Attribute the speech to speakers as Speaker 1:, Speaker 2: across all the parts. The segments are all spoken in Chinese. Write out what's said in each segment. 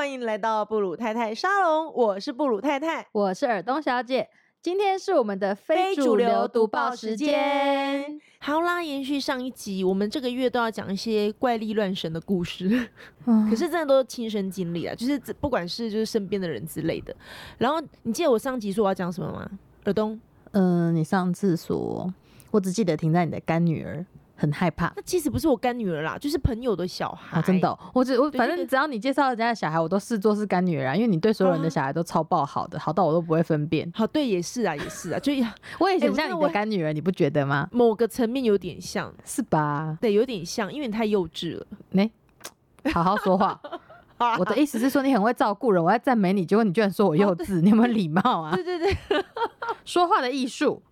Speaker 1: 欢迎来到布鲁太太沙龙，我是布鲁太太。
Speaker 2: 我是尔东小姐，今天是我们的非主流读报时间。。
Speaker 1: 好啦，延续上一集，我们这个月都要讲一些怪力乱神的故事，可是真的都是亲身经历啊，就是不管是就是身边的人之类的。然后你记得我上集说我要讲什么吗？尔东，
Speaker 2: 嗯、你上次说，我只记得停在你的干女儿，很害怕。
Speaker 1: 那其实不是我干女儿啦，就是朋友的小孩。
Speaker 2: 啊，真的哦、我只我反正只要你介绍人家的小孩，我都视作是干女儿啊，因为你对所有人的
Speaker 1: 啊
Speaker 2: 小孩都超爆好的，好到我都不会分辨。
Speaker 1: 好，对，也是啊，也是啊，就
Speaker 2: 我也
Speaker 1: 哎
Speaker 2: 很像你
Speaker 1: 的
Speaker 2: 干女儿，你不觉得吗？
Speaker 1: 某个层面有点像，
Speaker 2: 是吧？
Speaker 1: 对，有点像，因为你太幼稚了。
Speaker 2: 呢、好好说话。我的意思是说，你很会照顾人，我在赞美你，结果你居然说我幼稚，你有没有礼貌啊？
Speaker 1: 对对对，
Speaker 2: 说话的艺术。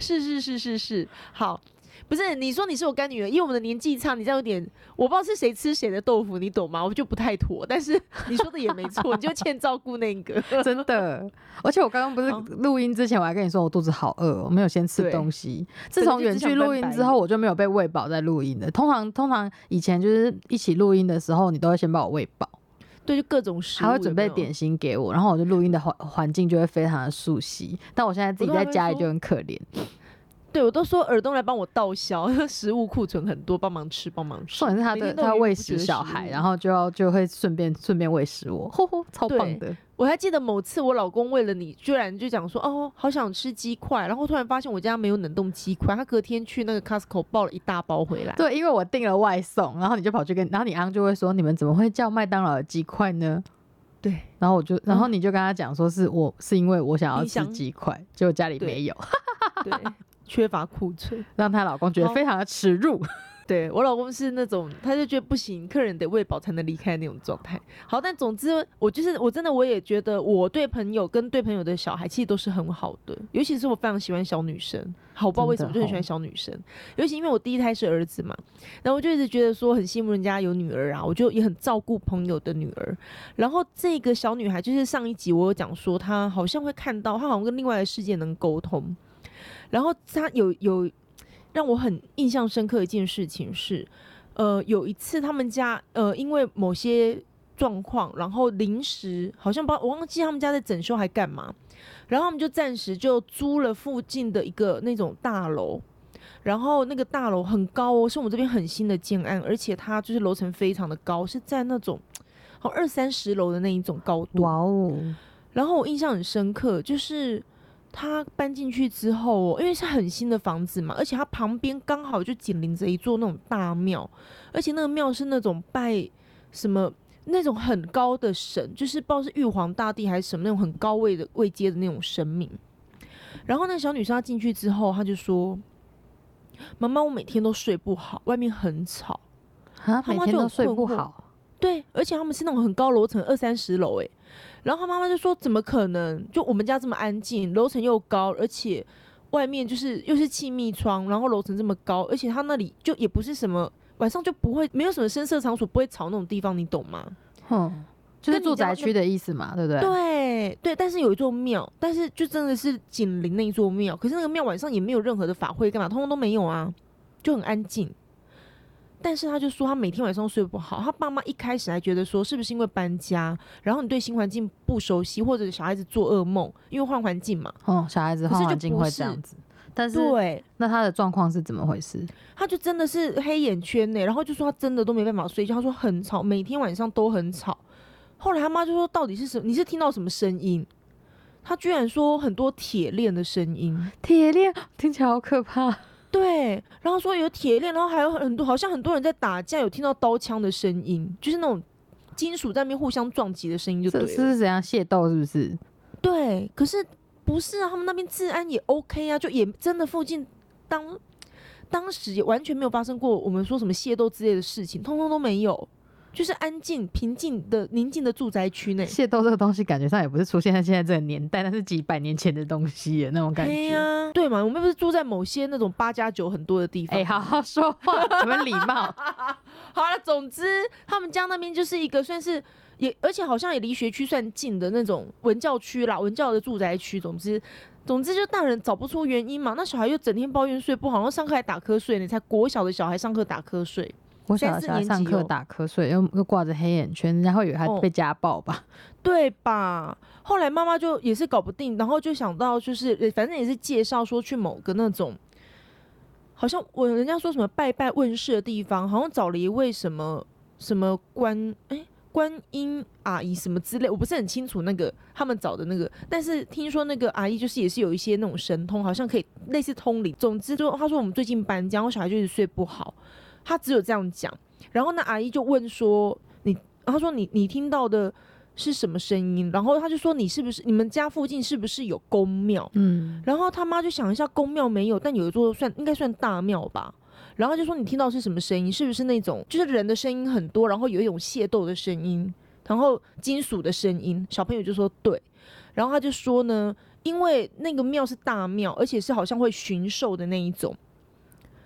Speaker 1: 是是是是是，好，不是你说你是我干女儿，因为我们的年纪差，你这样有点，我不知道是谁吃谁的豆腐，你懂吗？我就不太妥，但是 你说的也没错，你就欠照顾那个。
Speaker 2: 真的，而且我刚刚不是录音之前，我还跟你说我肚子好饿哦，我没有先吃东西。自从远距录音之后，我就没有被喂饱在录音的。通常通常以前就是一起录音的时候，你都会先把我喂饱，
Speaker 1: 对，就各种食物，
Speaker 2: 还会准备点心给我，然后我就录音的环环境就会非常的熟悉。但我现在自己在家里就很可怜，
Speaker 1: 对我都说耳东来帮我倒销，食物库存很多，帮忙吃，帮忙吃。
Speaker 2: 重点是他的他喂食小孩，然后就要就会顺便顺便喂食我，吼吼，超棒的。
Speaker 1: 我还记得某次我老公为了你，居然就讲说哦，好想吃鸡块，然后突然发现我家没有冷冻鸡块，他隔天去那个 Costco 抱了一大包回来。
Speaker 2: 对，因为我订了外送，然后你就跑去跟，然后你昂就会说，你们怎么会叫麦当劳的鸡块呢？
Speaker 1: 对，
Speaker 2: 然后我就，然后你就跟他讲说，是我是因为我想要吃鸡块，结果家里
Speaker 1: 对
Speaker 2: 没有，
Speaker 1: 对，缺乏库存。
Speaker 2: 让她老公觉得非常的耻辱。
Speaker 1: 对我老公是那种，他就觉得不行，客人得喂饱才能离开那种状态。好，但总之我就是我真的我也觉得我对朋友跟对朋友的小孩其实都是很好的，尤其是我非常喜欢小女生。好，我不知道为什么就很喜欢小女生，尤其因为我第一胎是儿子嘛，然后我就一直觉得说很羡慕人家有女儿啊，我就也很照顾朋友的女儿。然后这个小女孩就是上一集我有讲说，她好像会看到，她好像跟另外的世界能沟通。然后他有有让我很印象深刻一件事情是，呃，有一次他们家呃因为某些状况，然后临时好像不我忘记他们家在整修还干嘛，然后他们就暂时就租了附近的一个那种大楼。然后那个大楼很高哦，是我们这边很新的建案，而且它就是楼层非常的高，是在那种好二三十楼的那一种高度。
Speaker 2: 哇哦，
Speaker 1: 然后我印象很深刻，就是他搬进去之后哦，因为是很新的房子嘛，而且它旁边刚好就紧邻着一座那种大庙，而且那个庙是那种拜什么那种很高的神，就是不知道是玉皇大帝还是什么那种很高位的位阶的那种神明。然后那小女生她进去之后，她就说：“妈妈，我每天都睡不好，外面很吵。”
Speaker 2: 啊，
Speaker 1: 他妈就很
Speaker 2: 每天都睡不好，
Speaker 1: 对，而且他们是那种很高楼层，二三十楼诶。然后他妈妈就说：“怎么可能？就我们家这么安静，楼层又高，而且外面就是又是气密窗，然后楼层这么高，而且他那里就也不是什么晚上就不会没有什么声色场所，不会吵那种地方，你懂吗？
Speaker 2: 哼，就是住宅区的意思嘛，对不对？
Speaker 1: 对对，但是有一座庙，但是就真的是紧邻那一座庙，可是那个庙晚上也没有任何的法会干嘛，通通都没有啊，就很安静。但是他就说他每天晚上睡不好，他爸妈一开始还觉得说是不是因为搬家，然后你对新环境不熟悉，或者小孩子做噩梦，因为换环境嘛。
Speaker 2: 哦，小孩子换环境会这样子，但是
Speaker 1: 对，
Speaker 2: 那他的状况是怎么回事？
Speaker 1: 他就真的是黑眼圈呢，然后就说他真的都没办法睡觉，他说很吵，每天晚上都很吵。后来他妈就说到底是什么？你是听到什么声音？他居然说很多铁链的声音，
Speaker 2: 铁链听起来好可怕。
Speaker 1: 对，然后说有铁链，然后还有很多，好像很多人在打架，有听到刀枪的声音，就是那种金属在那边互相撞击的声音，就对
Speaker 2: 这
Speaker 1: 了。
Speaker 2: 是怎样械斗？是不是？
Speaker 1: 对，可是不是啊？他们那边治安也 OK 啊，就也真的附近当当时也完全没有发生过我们说什么械斗之类的事情，通通都没有，就是安静平静的宁静的住宅区内。
Speaker 2: 械斗这个东西，感觉上也不是出现在现在这个年代，那是几百年前的东西耶，那种感觉。
Speaker 1: 对呀、对嘛？我们不是住在某些那种八加九很多的地方。
Speaker 2: 哎、好好说话，有没有礼貌？
Speaker 1: 好了，总之他们家那边就是一个算是也，而且好像也离学区算近的那种文教区啦，文教的住宅区。总之，总之就大人找不出原因嘛，那小孩又整天抱怨睡不好，然后上课还打瞌睡你，才国小的小孩上课打瞌睡。
Speaker 2: 我小孩上课打瞌睡，又又挂着黑眼圈，人家会以为他被家暴吧？
Speaker 1: 对吧？后来妈妈就也是搞不定，然后就想到就是反正也是介绍说去某个那种，好像我人家说什么拜拜问世的地方，好像找了一位什么什么观哎观音阿姨什么之类，我不是很清楚那个他们找的那个，但是听说那个阿姨就是也是有一些那种神通，好像可以类似通灵。总之就他说我们最近搬家，我小孩就是睡不好。他只有这样讲，然后那阿姨就问说：“你？”他说：“你你听到的是什么声音？”然后他就说：“你是不是你们家附近是不是有公庙？”嗯，然后他妈就想一下，公庙没有，但有一座算应该算大庙吧。然后就说：“你听到是什么声音？是不是那种就是人的声音很多，然后有一种械斗的声音，然后金属的声音？”小朋友就说：“对。”然后他就说呢：“因为那个庙是大庙，而且是好像会巡狩的那一种，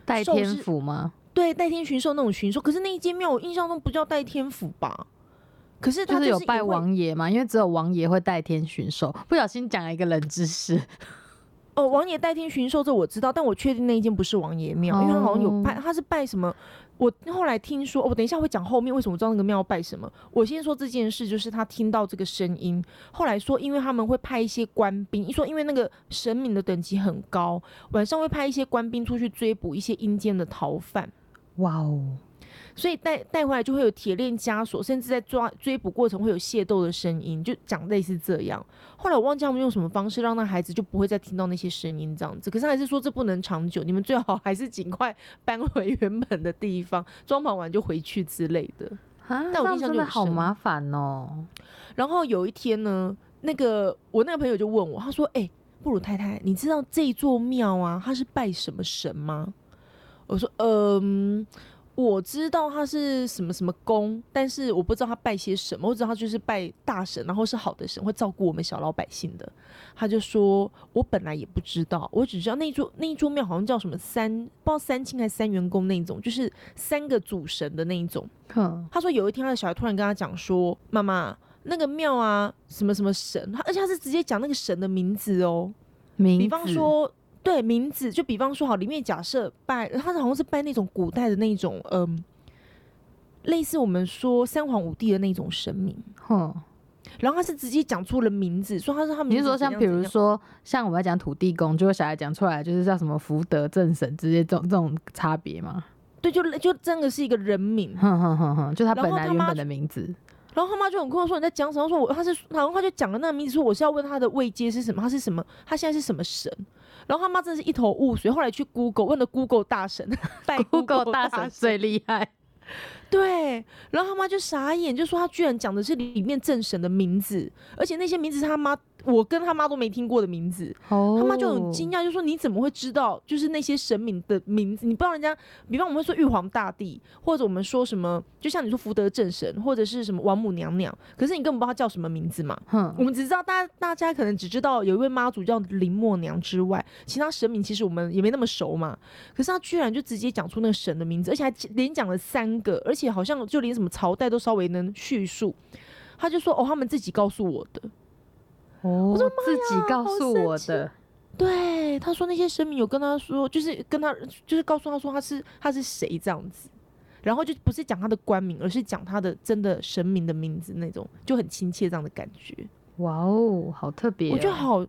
Speaker 2: 带天府吗？”
Speaker 1: 对，代天巡狩那种巡狩，可是那一间庙我印象中不叫代天府吧？可是
Speaker 2: 他
Speaker 1: 是
Speaker 2: 有拜王爷嘛？因为只有王爷会代天巡狩。不小心讲了一个冷知识。
Speaker 1: 哦，王爷代天巡狩这我知道，但我确定那一间不是王爷庙，因为他好像有拜，他是拜什么？我后来听说，我等一下会讲后面为什么知道那个庙拜什么。我先说这件事，就是他听到这个声音，后来说，因为他们会派一些官兵，一说因为那个神明的等级很高，晚上会派一些官兵出去追捕一些阴间的逃犯。哇哦！所以带带回来就会有铁链枷锁，甚至在抓追捕过程会有械斗的声音，就讲类似这样。后来我忘记他们用什么方式让那孩子就不会再听到那些声音这样子。可是还是说这不能长久，你们最好还是尽快搬回原本的地方，装潢完就回去之类的。
Speaker 2: 啊，但我印象就好麻烦哦。
Speaker 1: 然后有一天呢，那个我那个朋友就问我，他说：“哎，布鲁太太，你知道这座庙啊，它是拜什么神吗？”我说，嗯，我知道他是什么什么宫，但是我不知道他拜些什么。我知道他就是拜大神，然后是好的神，会照顾我们小老百姓的。他就说，我本来也不知道，我只知道那座那一座庙好像叫什么三，不知道三清还是三元宫那一种，就是三个主神的那一种。他说有一天他的小孩突然跟他讲说，妈妈，那个庙啊，什么什么神，他而且他是直接讲那个神的名字哦，比方说。对名字，就比方说好，里面假设拜，他好像是拜那种古代的那种，嗯，类似我们说三皇五帝的那种神明，哼。然后他是直接讲出了名字，说他是他们。
Speaker 2: 你是说像比如说像我们讲土地公，就会小孩讲出来，就是叫什么福德正神之类这种这种差别吗？
Speaker 1: 对，就就真的是一个人名，
Speaker 2: 哼哼哼哼，就他本来原本的名字。
Speaker 1: 然后他妈就很困惑说你在讲什么？说我他是，然后他就讲了那个名字，说我是要问他的位阶是什么，他是什么，他现在是什么神？然后他妈真的是一头雾水，后来去 Google 问了 Google 大神，拜
Speaker 2: Google 大神最厉害。
Speaker 1: 对，然后他妈就傻眼，就说他居然讲的是里面正神的名字，而且那些名字是他妈。我跟他妈都没听过的名字，他妈就很惊讶，就说你怎么会知道？就是那些神明的名字，你不知道人家，比方我们会说玉皇大帝，或者我们说什么，就像你说福德正神，或者是什么王母娘娘，可是你根本不知道他叫什么名字嘛。我们只知道大家大家可能只知道有一位妈祖叫林默娘之外，其他神明其实我们也没那么熟嘛。可是他居然就直接讲出那个神的名字，而且还连讲了三个，而且好像就连什么朝代都稍微能叙述。他就说：“哦，他们自己告诉我的。”
Speaker 2: 我说自己告诉我的，
Speaker 1: 对，他说那些神明有跟他说，就是跟他，就是告诉他说他是他是谁这样子，然后就不是讲他的官名，而是讲他的真的神明的名字那种，就很亲切这样的感觉。
Speaker 2: 哇哦，好特别，
Speaker 1: 我觉得好，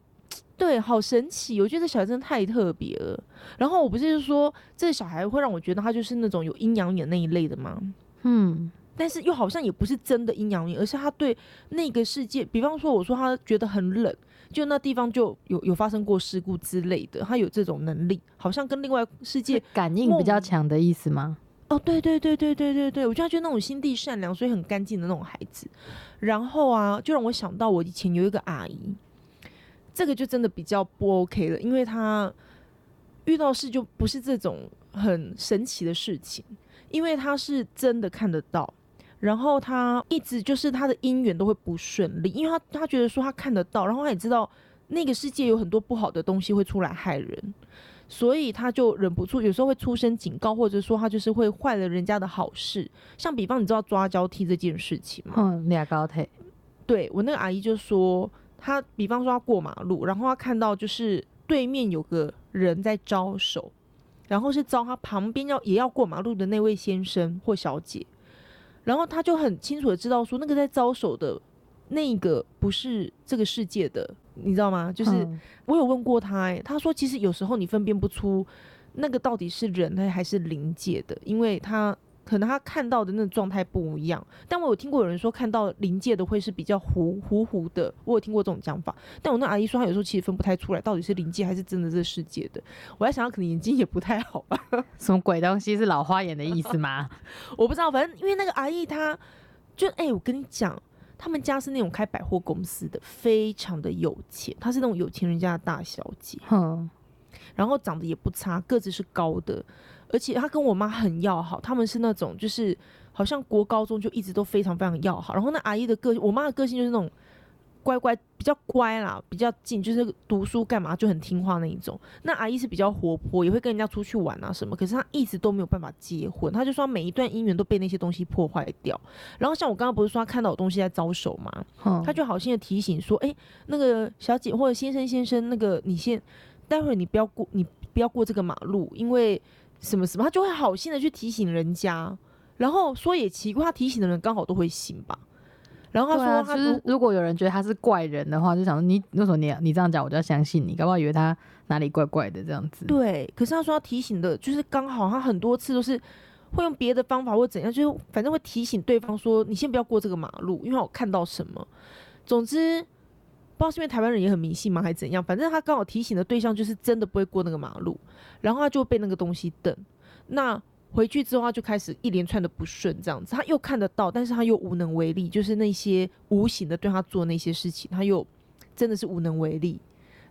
Speaker 1: 对，好神奇。我觉得这小孩真的太特别了。然后我不是说这个小孩会让我觉得他就是那种有阴阳眼那一类的吗？嗯。但是又好像也不是真的阴阳眼，而是他对那个世界，比方说我说他觉得很冷，就那地方就有有发生过事故之类的，他有这种能力，好像跟另外世界
Speaker 2: 感应比较强的意思吗？
Speaker 1: 哦，对对对对对对对，我就觉得那种心地善良，所以很干净的那种孩子。然后啊，就让我想到我以前有一个阿姨，这个就真的比较不 OK 了，因为她遇到事就不是这种很神奇的事情，因为他是真的看得到。然后他一直就是他的姻缘都会不顺利，因为他他觉得说他看得到，然后他也知道那个世界有很多不好的东西会出来害人，所以他就忍不住有时候会出声警告，或者说他就是会坏了人家的好事。像比方你知道抓交替这件事情吗？
Speaker 2: 嗯，俩高腿。
Speaker 1: 对我那个阿姨就说，她比方说她过马路，然后她看到就是对面有个人在招手。然后是招他旁边要也要过马路的那位先生或小姐，然后他就很清楚的知道说，那个在招手的那个不是这个世界的，你知道吗？就是我有问过他，哎，他说其实有时候你分辨不出那个到底是人类还是灵界的，因为他。可能他看到的那个状态不一样，但我有听过有人说看到临界的会是比较糊糊糊的，我有听过这种讲法。但我那阿姨说她有时候其实分不太出来到底是临界还是真的这世界的。我在想，她可能眼睛也不太好吧？
Speaker 2: 什么鬼东西是老花眼的意思吗？
Speaker 1: 我不知道，反正因为那个阿姨她就哎，我跟你讲，他们家是那种开百货公司的，非常的有钱，她是那种有钱人家的大小姐，哼，然后长得也不差，个子是高的。而且他跟我妈很要好，他们是那种就是好像国高中就一直都非常非常要好。然后那阿姨的个性，我妈的个性就是那种乖乖比较乖啦，比较静，就是读书干嘛就很听话那一种。那阿姨是比较活泼，也会跟人家出去玩啊什么。可是她一直都没有办法结婚，她就说每一段姻缘都被那些东西破坏掉。然后像我刚刚不是说她看到有东西在招手吗？她就好心的提醒说：“哎，那个小姐或者先生先生，那个你先待会儿你不要过，你不要过这个马路，因为。”什么什么，他就会好心的去提醒人家，然后说也奇怪，他提醒的人刚好都会醒吧。然后他说，他
Speaker 2: 是如果有人觉得他是怪人的话，就想说你为什么你你这样讲，我就要相信你，搞不好以为他哪里怪怪的这样子。
Speaker 1: 对，可是他说他提醒的，就是刚好他很多次都是会用别的方法或怎样，就是反正会提醒对方说你先不要过这个马路，因为我看到什么。总之。不知道是因为台湾人也很迷信吗，还是怎样？反正他刚好提醒的对象就是真的不会过那个马路，然后他就被那个东西瞪。那回去之后，他就开始一连串的不顺，这样子。他又看得到，但是他又无能为力，就是那些无形的对他做那些事情，他又真的是无能为力。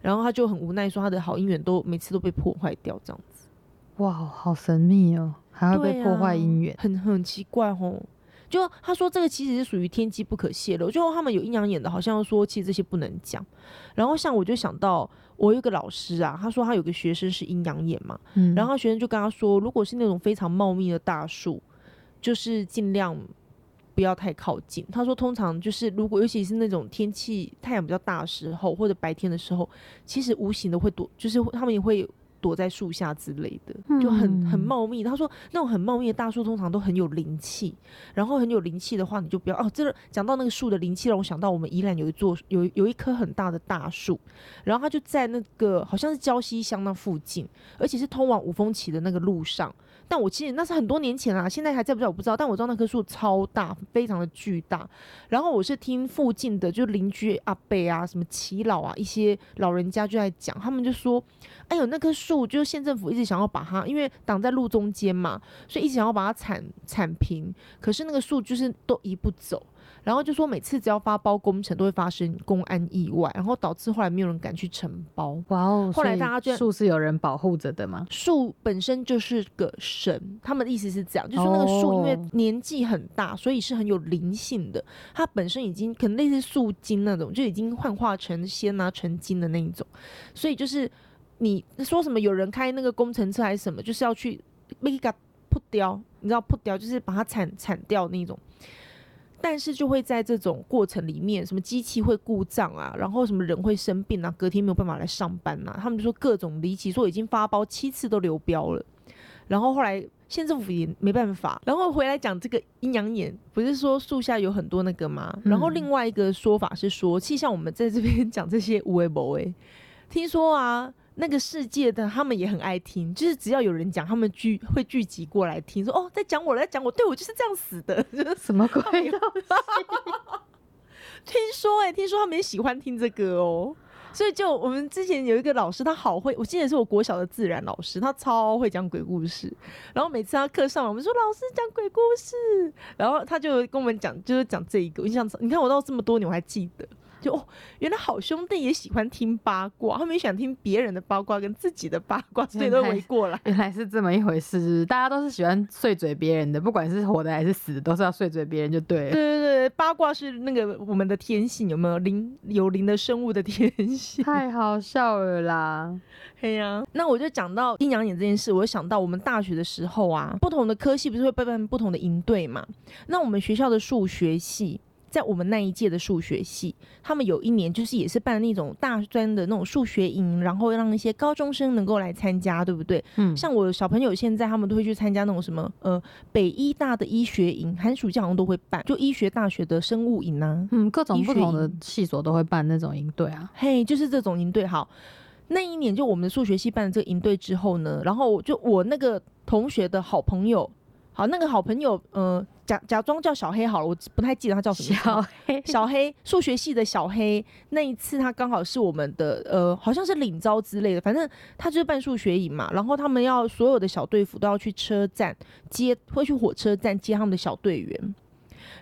Speaker 1: 然后他就很无奈，说他的好姻缘都每次都被破坏掉，这样子。
Speaker 2: 哇，好神秘哦，还会被破坏姻缘，
Speaker 1: 很很奇怪哦。就他说这个其实是属于天机不可泄露，就他们有阴阳眼的，好像说其实这些不能讲。然后像我就想到我有一个老师啊，他说他有个学生是阴阳眼嘛，然后学生就跟他说，如果是那种非常茂密的大树，就是尽量不要太靠近。他说通常就是如果尤其是那种天气太阳比较大的时候，或者白天的时候，其实无形的会躲，就是他们也会。躲在树下之类的，就很很茂密。他说那种很茂密的大树通常都很有灵气，然后很有灵气的话，你就不要哦。这个讲到那个树的灵气，让我想到我们宜兰有一座有有一棵很大的大树，然后它就在那个好像是礁溪乡那附近，而且是通往五峰旗的那个路上。但我其实那是很多年前啦，现在还在不在我不知道。但我知道那棵树超大，非常的巨大。然后我是听附近的就邻居阿伯啊、什么耆老啊一些老人家就在讲，他们就说：“哎呦，那棵树就是县政府一直想要把它，因为挡在路中间嘛，所以一直想要把它铲铲平。可是那个树就是都移不走。”然后就说每次只要发包工程都会发生公安意外，然后导致后来没有人敢去承包。
Speaker 2: 哇哦！
Speaker 1: 后来大家觉得
Speaker 2: 树是有人保护着的吗？
Speaker 1: 树本身就是个神，他们的意思是这样，就说那个树因为年纪很大，所以是很有灵性的。它本身已经可能类似树精那种，就已经幻化成仙啊成精的那一种。所以就是你说什么有人开那个工程车还是什么，就是要去那个扑掉，你知道扑掉就是把它铲铲掉那种。但是就会在这种过程里面，什么机器会故障啊，然后什么人会生病啊，隔天没有办法来上班啊，他们就说各种离奇，说已经发包七次都流标了，然后后来县政府也没办法，然后回来讲这个阴阳眼，不是说树下有很多那个吗？然后另外一个说法是说，其实像我们在这边讲这些无为不为，听说啊。那个世界的他们也很爱听，就是只要有人讲，他们聚会聚集过来听，说哦，在讲我，在讲我，对我就是这样死的，
Speaker 2: 什么鬼？
Speaker 1: 听说哎，听说他们也喜欢听这个哦，所以就我们之前有一个老师，他好会，我记得是我国小的自然老师，他超会讲鬼故事，然后每次他课上我们说老师讲鬼故事，然后他就跟我们讲，就是讲这一个，我印象，你看我到这么多年我还记得。就哦，原来好兄弟也喜欢听八卦，他们也想听别人的八卦跟自己的八卦，所以都围过来。
Speaker 2: 原来是这么一回事，大家都是喜欢碎嘴别人的，不管是活的还是死的，都是要碎嘴别人就对了。
Speaker 1: 对对对，八卦是那个我们的天性，有没有灵有灵的生物的天性？
Speaker 2: 太好笑了啦！
Speaker 1: 嘿呀，那我就讲到阴阳眼这件事，我就想到我们大学的时候啊，不同的科系不是会办不同的营队嘛？那我们学校的数学系。在我们那一届的数学系，他们有一年就是也是办那种大专的那种数学营，然后让一些高中生能够来参加，对不对？嗯，像我小朋友现在他们都会去参加那种什么呃北医大的医学营，寒暑假好像都会办，就医学大学的生物营啊，
Speaker 2: 嗯，各种不同的系所都会办那种营队啊。
Speaker 1: 嘿，就是这种营队。好，那一年就我们的数学系办了这个营队之后呢，然后就我那个同学的好朋友。好，那个好朋友，呃，假假装叫小黑好了，我不太记得他叫什么。
Speaker 2: 小黑，
Speaker 1: 小黑，数学系的小黑。那一次他刚好是我们的，呃，好像是领招之类的，反正他就是办数学营嘛。然后他们要所有的小队服都要去车站接，会去火车站接他们的小队员。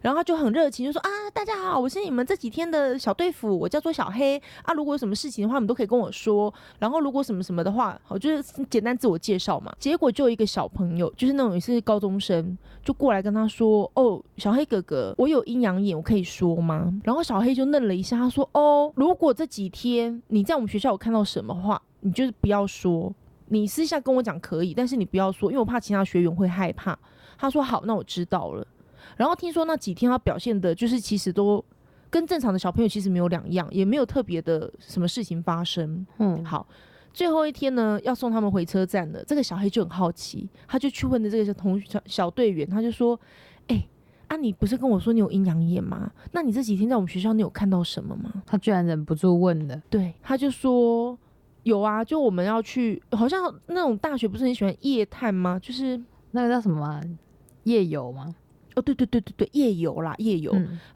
Speaker 1: 然后他就很热情，就说啊，大家好，我是你们这几天的小队服，我叫做小黑啊。如果有什么事情的话，你们都可以跟我说。然后如果什么什么的话，我就是简单自我介绍嘛。结果就有一个小朋友，就是那种也是高中生，就过来跟他说：“哦，小黑哥哥，我有阴阳眼，我可以说吗？”然后小黑就愣了一下，他说：“哦，如果这几天你在我们学校有看到什么话，你就是不要说，你私下跟我讲可以，但是你不要说，因为我怕其他学员会害怕。”他说：“好，那我知道了。”然后听说那几天他表现的，就是其实都跟正常的小朋友其实没有两样，也没有特别的什么事情发生。嗯，好，最后一天呢，要送他们回车站了。这个小黑就很好奇，他就去问的这个同小小队员，他就说：“哎，啊，你不是跟我说你有阴阳眼吗？那你这几天在我们学校，你有看到什么吗？”
Speaker 2: 他居然忍不住问的。
Speaker 1: 对，他就说：“有啊，就我们要去，好像那种大学不是很喜欢夜探吗？就是
Speaker 2: 那个叫什么夜游吗？”
Speaker 1: 哦，对对对对对，夜游啦，夜游，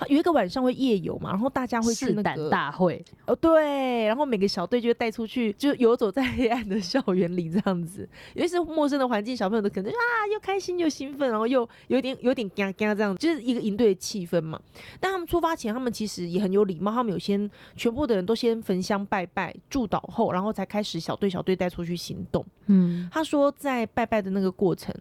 Speaker 1: 有一个晚上会夜游嘛，然后大家会去那
Speaker 2: 个大会，
Speaker 1: 哦对，然后每个小队就会带出去，就游走在黑暗的校园里这样子，尤其是陌生的环境，小朋友都可能啊又开心又兴奋，然后又有点有点嘎嘎这样，就是一个营队的气氛嘛。但他们出发前，他们其实也很有礼貌，他们有先全部的人都先焚香拜拜，祝祷后，然后才开始小队小队带出去行动。嗯，他说在拜拜的那个过程，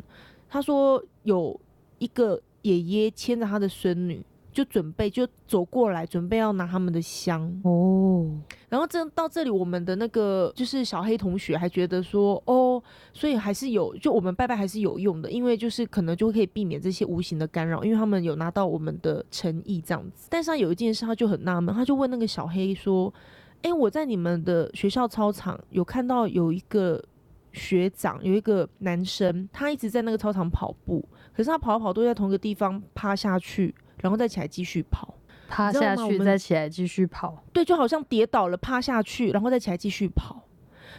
Speaker 1: 他说有一个。爷爷牵着他的孙女，就准备就走过来，准备要拿他们的香哦。然后这到这里，我们的那个就是小黑同学还觉得说，哦，所以还是有，就我们拜拜还是有用的，因为就是可能就可以避免这些无形的干扰，因为他们有拿到我们的诚意这样子。但是他有一件事，他就很纳闷，他就问那个小黑说：“哎，我在你们的学校操场有看到有一个学长，有一个男生，他一直在那个操场跑步。”可是他跑跑都在同一个地方趴下去，然后再起来继续跑，
Speaker 2: 趴下去再起来继续跑。
Speaker 1: 对，就好像跌倒了，趴下去，然后再起来继续跑。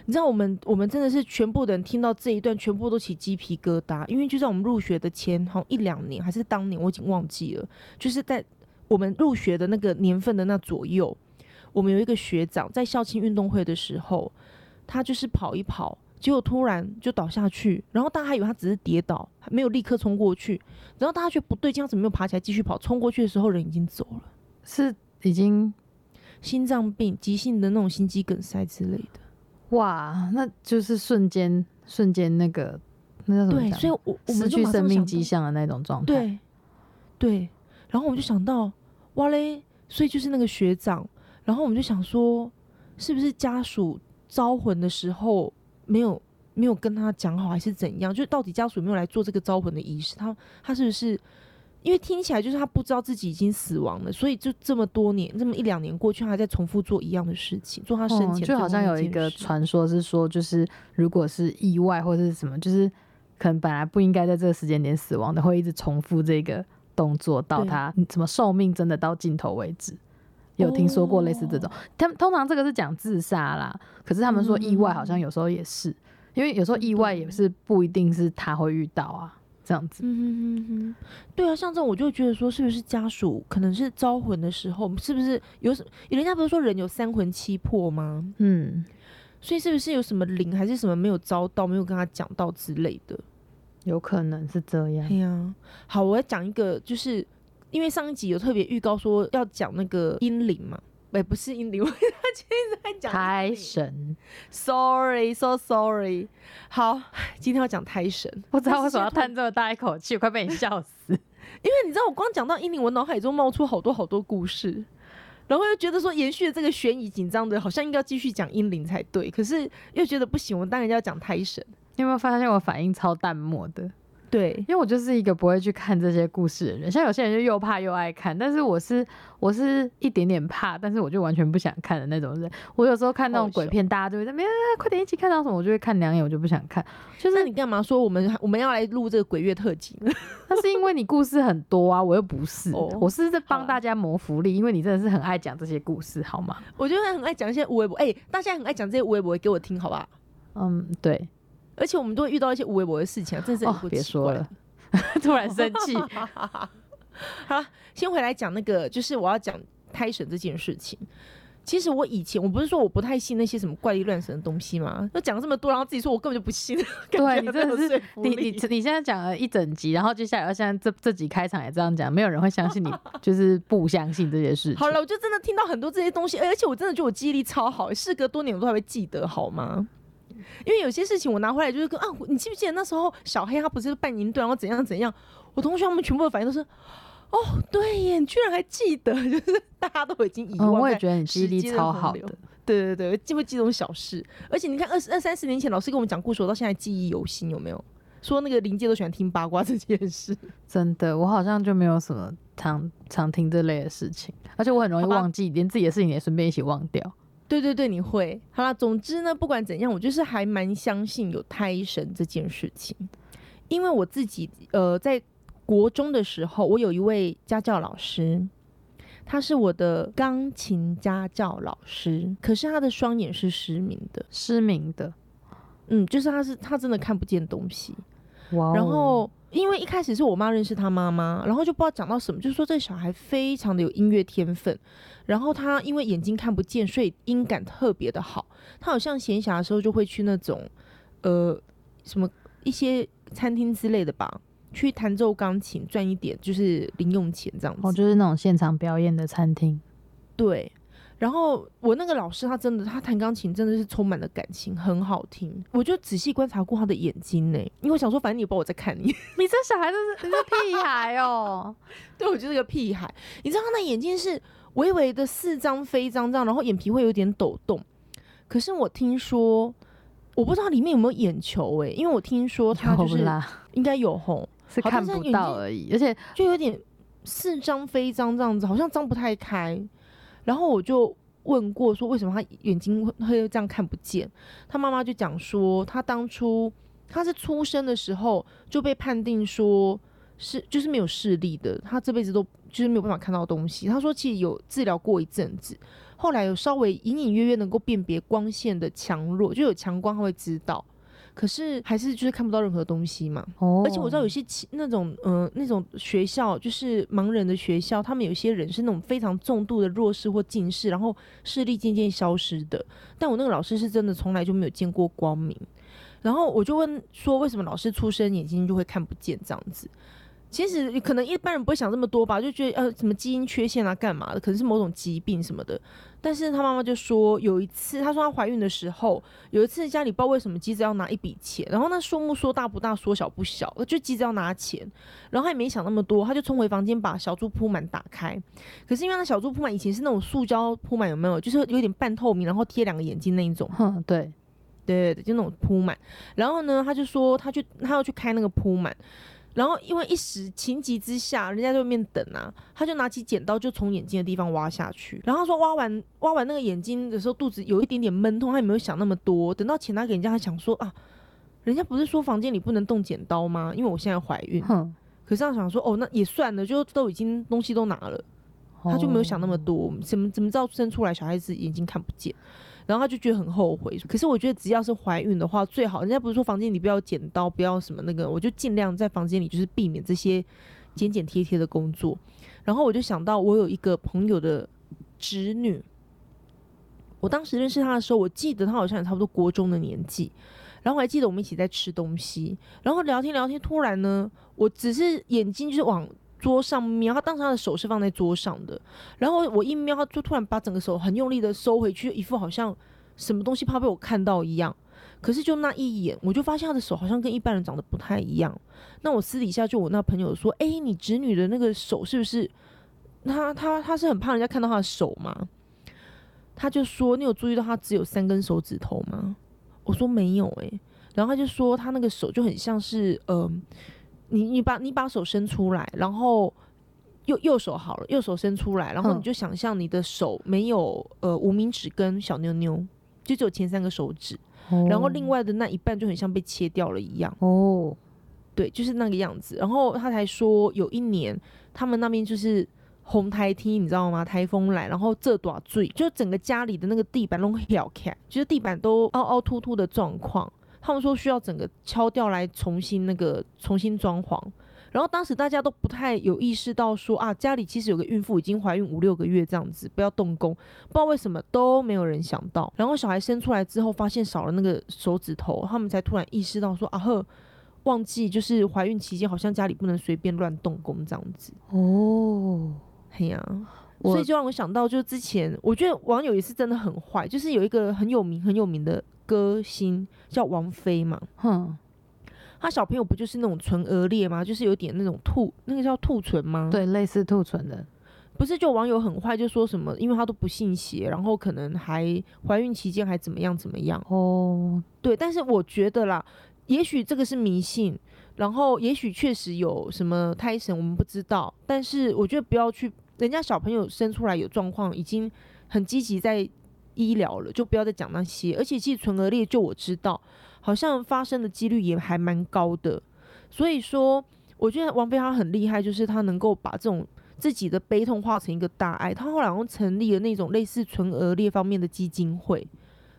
Speaker 1: 你知道我们我们真的是全部的人听到这一段，全部都起鸡皮疙瘩，因为就在我们入学的前好像一两年，还是当年，我已经忘记了，就是在我们入学的那个年份的那左右，我们有一个学长在校庆运动会的时候，他就是跑一跑。结果突然就倒下去，然后大家还以为他只是跌倒，没有立刻冲过去，然后大家觉得不对劲，他怎么没有爬起来继续跑？冲过去的时候人已经走了，
Speaker 2: 是已经
Speaker 1: 心脏病、急性的那种心肌梗塞之类的。
Speaker 2: 哇，那就是瞬间瞬间那个那叫什么？
Speaker 1: 对，所以我我
Speaker 2: 失去生命迹象的那种状
Speaker 1: 态。对对，然后我们就想到，哇嘞，所以就是那个学长，然后我们就想说，是不是家属招魂的时候？没有没有跟他讲好还是怎样？就到底家属有没有来做这个招魂的仪式，他他是不是？因为听起来就是他不知道自己已经死亡了，所以就这么多年，这么一两年过去，他还在重复做一样的事情，做他生前
Speaker 2: 就好像有一个传说是说，就是如果是意外或者是什么，就是可能本来不应该在这个时间点死亡的，会一直重复这个动作到他什么寿命真的到尽头为止。有听说过类似这种，他们通常这个是讲自杀啦，可是他们说意外好像有时候也是，因为有时候意外也是不一定是他会遇到啊，这样子。嗯哼
Speaker 1: 哼对啊，像这种我就觉得说，是不是家属可能是招魂的时候，是不是有什？人家不是说人有三魂七魄吗？嗯，所以是不是有什么灵还是什么没有招到，没有跟他讲到之类的？
Speaker 2: 有可能是这样。
Speaker 1: 对呀，好，我要讲一个就是。因为上一集有特别预告说要讲那个阴灵嘛，哎，不是阴灵，我他今天在讲
Speaker 2: 胎神。
Speaker 1: Sorry，so sorry。好，今天要讲胎神，
Speaker 2: 不知道为什么要叹这么大一口气，快被你笑死。
Speaker 1: 因为你知道，我光讲到阴灵，我脑海中冒出好多好多故事，然后又觉得说延续这个悬疑紧张的，好像应该要继续讲阴灵才对，可是又觉得不行，我当然要讲胎神。
Speaker 2: 你有没有发现我反应超淡漠的？
Speaker 1: 对，
Speaker 2: 因为我就是一个不会去看这些故事的人，像有些人就又怕又爱看，但是我是我是一点点怕，但是我就完全不想看的那种人。我有时候看那种鬼片，大家就会在那边、啊、快点一起看到什么，我就会看两眼，我就不想看。就是
Speaker 1: 你干嘛说我们我们要来录这个鬼月特辑呢？
Speaker 2: 那是因为你故事很多啊，我又不是，
Speaker 1: 哦
Speaker 2: 我是在帮大家谋福利，因为你真的是很爱讲这些故事，好吗？
Speaker 1: 我觉得很爱讲一些无微博，哎、大家很爱讲这些无微博给我听，好不好？
Speaker 2: 嗯，对，
Speaker 1: 而且我们都会遇到一些无微博的事情啊，真是
Speaker 2: 别说了，突然生气。
Speaker 1: 好了，先回来讲那个，就是我要讲胎神这件事情。其实我以前我不是说我不太信那些什么怪力乱神的东西吗？那讲了这么多，然后自己说我根本就不信，
Speaker 2: 对你真的是你你你现在讲了一整集，然后接下来要现在这这集开场也这样讲，没有人会相信你，就是不相信这些事情。
Speaker 1: 好了，我就真的听到很多这些东西，而且我真的觉得我记忆力超好，事隔多年我都还会记得，好吗？因为有些事情我拿回来就是跟啊，你记不记得那时候小黑他不是扮银队，然后怎样怎样？我同学他们全部的反应都是，哦，对耶，你居然还记得，就是大家都已经遗
Speaker 2: 嗯，
Speaker 1: 忘。
Speaker 2: 我也觉得你记忆力超好的。
Speaker 1: 对对对，记不记这种小事？而且你看，二十二三十年前老师跟我们讲故事，我到现在记忆犹新，有没有？说那个临界都喜欢听八卦这件事，
Speaker 2: 真的，我好像就没有什么常常听这类的事情，而且我很容易忘记，连自己的事情也顺便一起忘掉。
Speaker 1: 对对对，你会。好了，总之呢，不管怎样，我就是还蛮相信有胎神这件事情，因为我自己呃在国中的时候，我有一位家教老师，他是我的钢琴家教老师，可是他的双眼是失明的，
Speaker 2: 失明的，
Speaker 1: 嗯，就是他是他真的看不见东西。
Speaker 2: 哇哦！
Speaker 1: 然后因为一开始是我妈认识他妈妈，然后就不知道讲到什么，就是说这个小孩非常的有音乐天分，然后他因为眼睛看不见，所以音感特别的好。他好像闲暇的时候就会去那种呃什么一些餐厅之类的吧，去弹奏钢琴赚一点就是零用钱这样子。
Speaker 2: 哦，就是那种现场表演的餐厅，
Speaker 1: 对，然后我那个老师他真的，他弹钢琴真的是充满了感情，很好听。我就仔细观察过他的眼睛呢，因为我想说，反正你也不知道我在看你，
Speaker 2: 你这小孩子是你这屁孩哦！
Speaker 1: 对我就是个屁孩。你知道他那眼睛是微微的似张非张这样，然后眼皮会有点抖动。可是我听说，我不知道里面有没有眼球哎、因为我听说他就是，应该有红，
Speaker 2: 看不到而已，而且
Speaker 1: 就有点似张非张这样子，好像张不太开。然后我就问过说，为什么他眼睛会会这样看不见？他妈妈就讲说，他当初他是出生的时候就被判定说是就是没有视力的，他这辈子都就是没有办法看到东西。他说其实有治疗过一阵子，后来有稍微隐隐约约能够辨别光线的强弱，就有强光他会知道。可是还是就是看不到任何东西嘛，
Speaker 2: 哦，
Speaker 1: 而且我知道有些那种呃那种学校，就是盲人的学校，他们有些人是那种非常重度的弱视或近视，然后视力渐渐消失的。但我那个老师是真的从来就没有见过光明。然后我就问说，为什么老师出生眼睛就会看不见这样子？其实可能一般人不会想这么多吧，就觉得呃什么基因缺陷啊干嘛的，可能是某种疾病什么的。但是她妈妈就说有一次，她说她怀孕的时候，有一次家里不知道为什么急着要拿一笔钱，然后那数目说大不大，说小不小，就急着要拿钱，然后她也没想那么多，她就冲回房间把小猪铺满打开。可是因为那小猪铺满以前是那种塑胶铺满，有没有？就是有点半透明，然后贴两个眼睛那一种。
Speaker 2: 哼，对，
Speaker 1: 对对对，就那种铺满。然后呢，他就说他去他要去开那个铺满，然后因为一时情急之下，人家在外面等啊，他就拿起剪刀就从眼睛的地方挖下去。然后他说挖完挖完那个眼睛的时候，肚子有一点点闷痛，他也没有想那么多。等到钱拿给人家，他想说啊，人家不是说房间里不能动剪刀吗？因为我现在怀孕。
Speaker 2: 哼，
Speaker 1: 可是他想说哦，那也算了，就都已经东西都拿了。他就没有想那么多，怎么怎么知道生出来小孩子眼睛看不见，然后他就觉得很后悔。可是我觉得只要是怀孕的话，最好人家不是说房间里不要剪刀，不要什么那个，我就尽量在房间里就是避免这些剪剪贴贴的工作。然后我就想到我有一个朋友的侄女，我当时认识她的时候，我记得她好像也差不多国中的年纪。然后我还记得我们一起在吃东西，然后聊天聊天，突然呢，我只是眼睛就是往桌上瞄，他当时他的手是放在桌上的，然后我一瞄，他就突然把整个手很用力的收回去，一副好像什么东西怕被我看到一样。可是就那一眼，我就发现他的手好像跟一般人长得不太一样。那我私底下就我那朋友说：“哎、你侄女的那个手是不是？他他他是很怕人家看到他的手吗？”他就说：“你有注意到他只有三根手指头吗？”我说：“没有。”诶，然后他就说他那个手就很像是，嗯、你你把你把手伸出来，然后右右手好了，右手伸出来，然后
Speaker 2: 嗯
Speaker 1: 你就想象你的手没有呃无名指跟小妞妞，就只有前三个手指，然后另外的那一半就很像被切掉了一样。
Speaker 2: 哦，
Speaker 1: 对，就是那个样子。然后他才说，有一年他们那边就是红台梯，你知道吗？台风来，然后这朵最，就整个家里的那个地板都掉开，就是地板都凹凹凸凸的状况。他们说需要整个敲掉来重新那个重新装潢。然后当时大家都不太有意识到说啊，家里其实有个孕妇已经怀孕五六个月这样子，不要动工。不知道为什么都没有人想到。然后小孩生出来之后，发现少了那个手指头，他们才突然意识到说啊呵，忘记就是怀孕期间好像家里不能随便乱动工这样子。
Speaker 2: 哦，
Speaker 1: 嘿呀、
Speaker 2: 我
Speaker 1: 所以就让我想到，就是之前我觉得网友也是真的很坏，就是有一个很有名很有名的歌星叫王菲嘛，
Speaker 2: 哼，
Speaker 1: 她小朋友不就是那种唇腭裂吗？就是有点那种兔，那个叫兔唇吗？，
Speaker 2: 对，类似兔唇的，
Speaker 1: 不是就网友很坏，就说什么因为她都不信邪，然后可能还怀孕期间还怎么样怎么样。
Speaker 2: 哦，
Speaker 1: 对，但是我觉得啦，也许这个是迷信，然后也许确实有什么胎神，我们不知道。但是我觉得不要去，人家小朋友生出来有状况，已经很积极在医疗了，就不要再讲那些。而且其实唇腭裂，就我知道，好像发生的几率也还蛮高的。所以说，我觉得王菲她很厉害，就是她能够把这种。自己的悲痛化成一个大爱，她后来好像成立了那种类似存额裂方面的基金会，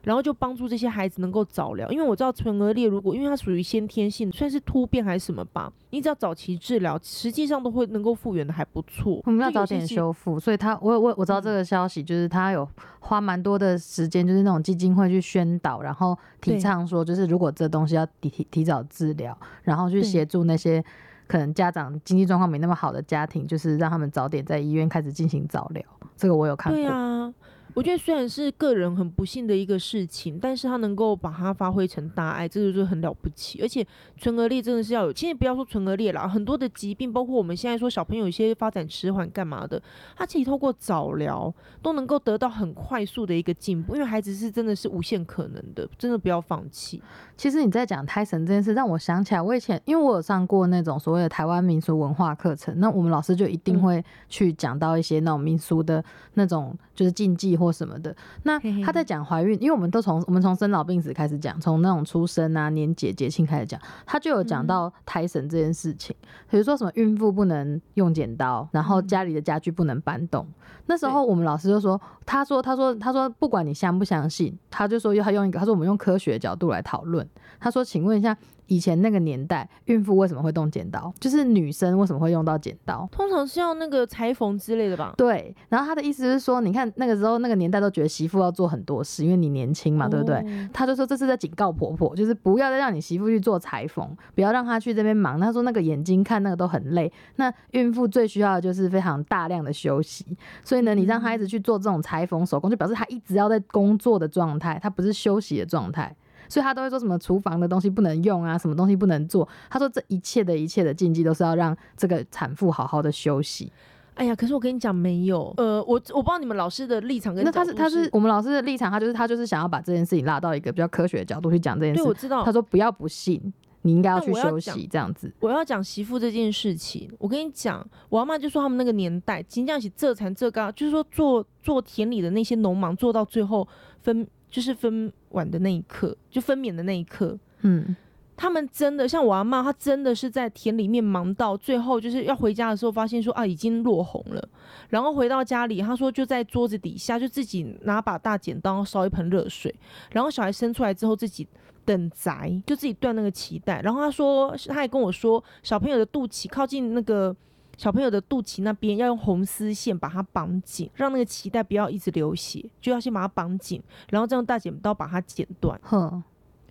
Speaker 1: 然后就帮助这些孩子能够早疗，因为我知道唇腭裂如果因为它属于先天性，算是突变还是什么吧，你只要早期治疗，实际上都会能够复原的还不错。
Speaker 2: 我们要早点。修复，所以他我我我知道这个消息，就是他有花蛮多的时间，就是那种基金会去宣导，然后提倡说，就是如果这东西要提提提早治疗，然后去协助那些可能家长经济状况没那么好的家庭，就是让他们早点在医院开始进行早疗。这个我有看过。
Speaker 1: 对啊，我觉得虽然是个人很不幸的一个事情，但是他能够把它发挥成大爱，这个就很了不起。而且唇腭裂真的是要有，其实不要说唇腭裂啦，很多的疾病，包括我们现在说小朋友有一些发展迟缓干嘛的，他其实透过早疗都能够得到很快速的一个进步，因为孩子是真的是无限可能的，真的不要放弃。
Speaker 2: 其实你在讲胎神这件事，让我想起来，我以前因为我有上过那种所谓的台湾民俗文化课程，那我们老师就一定
Speaker 1: 嗯
Speaker 2: 会去讲到一些那种民俗的那种就是禁忌或什么的。那他在讲怀孕，因为我们都从我们从生老病死开始讲，从那种出生啊、年节节庆开始讲，他就有讲到胎神这件事情，比如说什么孕妇不能用剪刀，然后
Speaker 1: 嗯
Speaker 2: 家里的家具不能搬动。那时候我们老师就说，他说他说他说不管你相不相信，他就说他用一个他说我们用科学的角度来讨论。他说，请问一下，以前那个年代，孕妇为什么会动剪刀？就是女生为什么会用到剪刀？
Speaker 1: 通常是要那个裁缝之类的吧？
Speaker 2: 对，然后他的意思是说，你看那个时候那个年代都觉得媳妇要做很多事，因为你年轻嘛，对不对？
Speaker 1: 哦
Speaker 2: 他就说这是在警告婆婆，就是不要再让你媳妇去做裁缝，不要让她去这边忙。他说那个眼睛看那个都很累，那孕妇最需要的就是非常大量的休息。所以呢，你让她一直去做这种裁缝手工，就表示她一直要在工作的状态，她不是休息的状态。所以他都会说什么厨房的东西不能用啊，什么东西不能做。他说这一切的一切的禁忌都是要让这个产妇好好的休息。
Speaker 1: 哎呀，可是我跟你讲，没有，呃，我我不知道你们老师的立场跟
Speaker 2: 那他是他是我们老师的立场，他就是他就是想要把这件事情拉到一个比较科学的角度去讲这件事
Speaker 1: 对，
Speaker 2: 事
Speaker 1: 我。知道
Speaker 2: 他。说不要不信，你应该要去休息这样子。
Speaker 1: 我要讲媳妇这件事情，我跟你讲，我阿妈就说他们那个年代，金匠起这产这高，就是说做做田里的那些农忙，做到最后分就是分娩的那一刻，就分娩的那一刻，
Speaker 2: 嗯，
Speaker 1: 他们真的像我阿妈，她真的是在田里面忙到最后，就是要回家的时候，发现说啊已经落红了，然后回到家里，她说就在桌子底下就自己拿把大剪刀烧一盆热水，然后小孩生出来之后自己等宅，就自己断那个脐带，然后她说，她还跟我说，小朋友的肚脐靠近那个。小朋友的肚脐那边要用红丝线把它绑紧，让那个脐带不要一直流血，就要先把它绑紧，然后再用大剪刀把它剪断。
Speaker 2: 哼，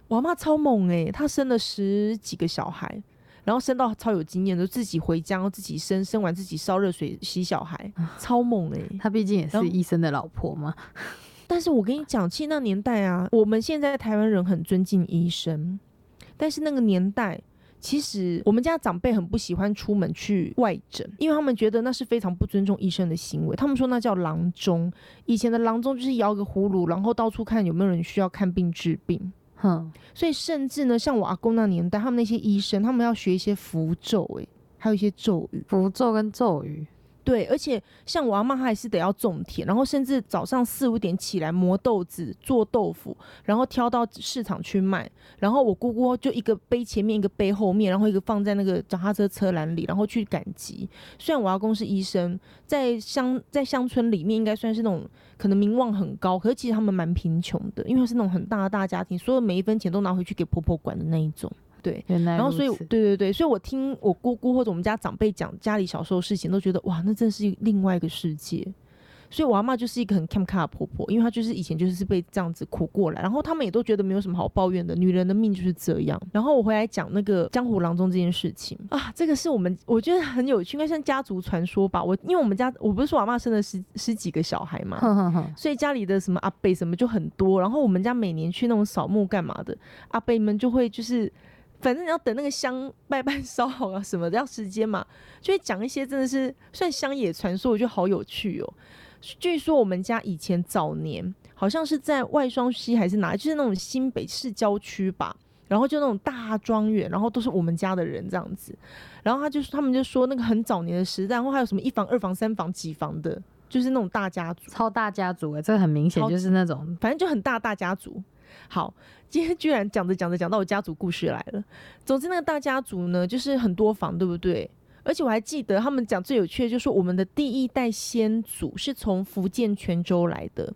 Speaker 1: 我阿妈超猛诶、她生了十几个小孩，然后生到超有经验，就自己回家，然后自己生，生完自己烧热水洗小孩，超猛诶、
Speaker 2: 她毕竟也是医生的老婆嘛。
Speaker 1: 但是我跟你讲，其实那年代啊，我们现在台湾人很尊敬医生，但是那个年代。其实我们家长辈很不喜欢出门去外诊，因为他们觉得那是非常不尊重医生的行为。他们说那叫郎中，以前的郎中就是摇个葫芦，然后到处看有没有人需要看病治病。
Speaker 2: 哼，
Speaker 1: 所以甚至呢，像我阿公那年代，他们那些医生，他们要学一些符咒，诶，还有一些咒语。
Speaker 2: 符咒跟咒语，
Speaker 1: 对，而且像我阿妈，她还是得要种田，然后甚至早上四五点起来磨豆子、做豆腐，然后挑到市场去卖。然后我姑姑就一个背前面，一个背后面，然后一个放在那个脚踏车车篮里，然后去赶集。虽然我阿公是医生，在乡在乡村里面应该算是那种可能名望很高，可是其实他们蛮贫穷的，因为是那种很大的大家庭，所有每一分钱都拿回去给婆婆管的那一种。对，
Speaker 2: 原来
Speaker 1: 然后所以对对对，所以我听我姑姑或者我们家长辈讲家里小时候的事情，都觉得哇，那真是另外一个世界。所以我阿妈就是一个很 cam 卡的婆婆，因为她就是以前就是被这样子苦过来，然后他们也都觉得没有什么好抱怨的，女人的命就是这样。然后我回来讲那个江湖郎中这件事情啊，这个是我们我觉得很有趣，应该像家族传说吧。我因为我们家我不是说我阿妈生了十十几个小孩嘛，所以家里的什么阿伯什么就很多，然后我们家每年去那种扫墓干嘛的，阿伯们就会就是，反正你要等那个香拜拜烧好啊什么的，要时间嘛，就会讲一些真的是算乡野传说，我觉得好有趣哦。据说我们家以前早年好像是在外双溪还是哪，就是那种新北市郊区吧，然后就那种大庄园，然后都是我们家的人这样子，然后他就他们就说那个很早年的时代，然后还有什么一房、二房、三房、几房的，就是那种大家族。
Speaker 2: 超大家族哎，这个很明显就是那种
Speaker 1: 反正就很大大家族。好，今天居然讲着讲着讲到我家族故事来了。总之，那个大家族呢，就是很多房，对不对？而且我还记得他们讲最有趣的，就是我们的第一代先祖是从福建泉州来的。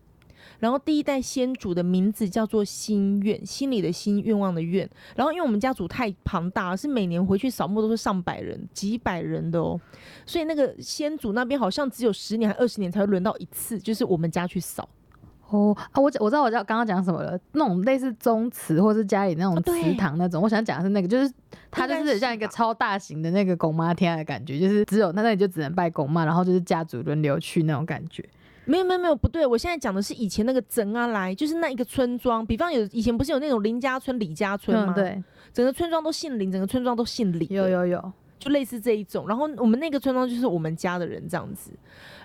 Speaker 1: 然后第一代先祖的名字叫做心愿，心里的心，愿望的愿。然后因为我们家族太庞大了，是每年回去扫墓都是上百人、几百人的哦，所以那个先祖那边好像只有十年还二十年才会轮到一次，就是我们家去扫。
Speaker 2: 哦啊，我我知道我知道刚刚讲什么了，那种类似宗祠或是家里那种祠堂那种，我想讲的是那个，就是它就
Speaker 1: 是
Speaker 2: 是像一个超大型的那个公妈天的感觉，就是只有那那里就只能拜公妈，然后就是家族轮流去那种感觉。
Speaker 1: 没有没有没有不对，我现在讲的是以前那个整啊来，就是那一个村庄，比方有以前不是有那种林家村、李家村吗？
Speaker 2: 嗯，，对，
Speaker 1: 整个村庄都姓林，整个村庄都姓李，
Speaker 2: 有，有有，
Speaker 1: 就类似这一种。然后我们那个村庄就是我们家的人这样子，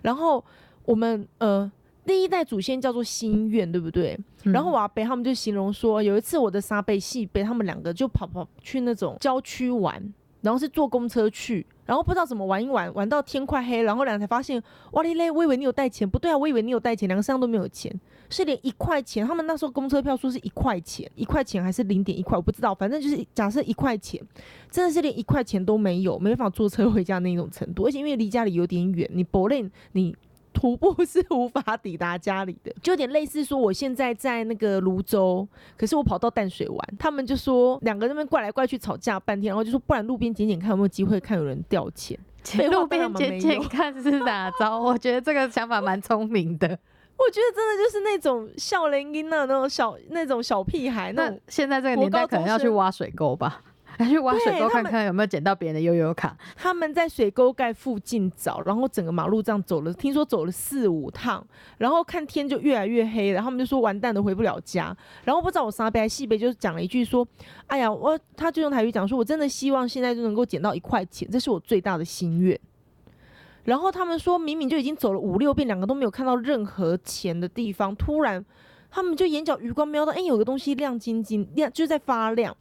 Speaker 1: 然后我们呃第一代祖先叫做心愿，对不对？
Speaker 2: 嗯
Speaker 1: 然后我阿伯他们就形容说，有一次我的沙贝细贝他们两个就跑跑去那种郊区玩，然后是坐公车去，然后不知道怎么玩一玩，玩到天快黑，然后两个才发现，哇嘞嘞，我以为你有带钱，不对啊，我以为你有带钱，两个身上都没有钱，是连一块钱，他们那时候公车票说是一块钱，一块钱还是零点一块，我不知道，反正就是假设一块钱，真的是连一块钱都没有，没办法坐车回家那种程度，而且因为离家里有点远，你不累你。徒步是无法抵达家里的，就有点类似说我现在在那个泸州，可是我跑到淡水玩，他们就说两个那边怪来怪去吵架半天，然后就说不然路边捡捡看有没有机会看有人掉钱。
Speaker 2: 路边捡捡看是哪招？我觉得这个想法蛮聪明的。
Speaker 1: 我觉得真的就是那种笑林音的，那种小那种小屁孩那。
Speaker 2: 现在这个年代可能要去挖水沟吧，要去挖水沟看看有没有捡到别人的悠悠卡。
Speaker 1: 他们在水沟盖附近找，然后整个马路这样走了，听说走了四五趟，然后看天就越来越黑了，他们就说完蛋了，回不了家。然后不知道我沙杯还西杯就讲了一句说：“哎呀，我他就用台语讲说，我真的希望现在就能够捡到一块钱，这是我最大的心愿。”然后他们说明明就已经走了五六遍，两个都没有看到任何钱的地方，突然他们就眼角余光瞄到，哎，有个东西亮晶晶，亮就是在发亮。